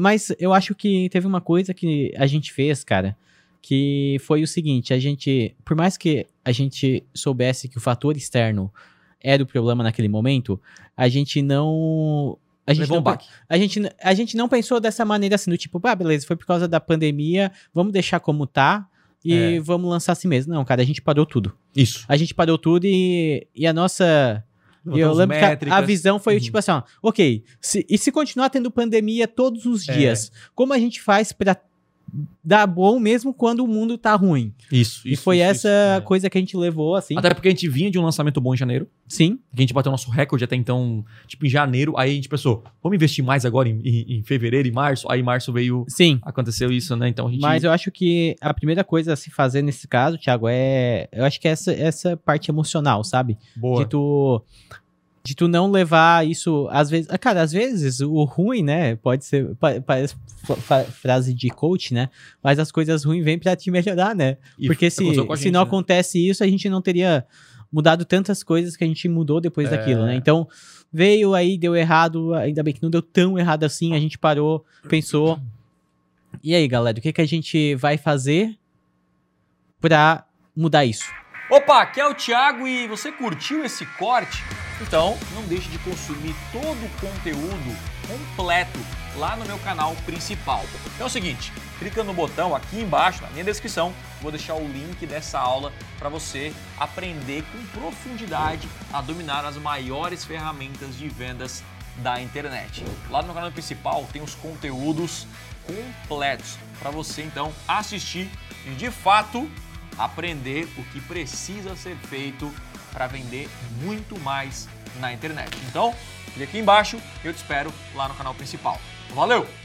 Mas eu acho que teve uma coisa que a gente fez, cara, que foi o seguinte, a gente, por mais que a gente soubesse que o fator externo era o problema naquele momento, a gente não a gente, Levou não, um a, gente, a gente não pensou dessa maneira assim, do tipo, ah, beleza, foi por causa da pandemia, vamos deixar como tá e É. vamos lançar assim mesmo. Não, cara, a gente parou tudo. Isso. A gente parou tudo e, e a nossa. E eu lembro que a- a, visão foi Uhum. tipo assim, ó, ok, se- e se continuar tendo pandemia todos os É. dias, como a gente faz pra dar bom mesmo quando o mundo tá ruim? Isso, e isso, foi isso, essa isso. É. coisa que a gente levou, assim. Até porque a gente vinha de um lançamento bom em janeiro, Sim, que a gente bateu nosso recorde até então, tipo, em janeiro. Aí a gente pensou, vamos investir mais agora em, em- em fevereiro e março. Aí março veio, sim. aconteceu isso, né? Então a gente... Mas eu acho que a primeira coisa a se fazer nesse caso, Thiago, é. Eu acho que é essa, essa parte emocional, sabe? Boa. De tu. De tu não levar isso, às vezes. ah, Cara, às vezes o ruim, né? Pode ser. pa- Parece frase de coach, né? Mas as coisas ruins vêm pra te melhorar, né? E Porque se, a se gente, não né? acontece isso, a gente não teria mudado tantas coisas que a gente mudou depois É. daquilo, né? Então, veio aí, deu errado, ainda bem que não deu tão errado assim, a gente parou, pensou. E aí, galera, o que, que a gente vai fazer pra mudar isso? Opa, aqui é o Thiago e você curtiu esse corte? Então não deixe de consumir todo o conteúdo completo lá no meu canal principal. É o seguinte, clica no botão aqui embaixo na minha descrição, vou deixar o link dessa aula para você aprender com profundidade a dominar as maiores ferramentas de vendas da internet. Lá no canal principal tem os conteúdos completos para você então assistir e de fato aprender o que precisa ser feito para vender muito mais na internet. Então, clique aqui embaixo eu te espero lá no canal principal. Valeu!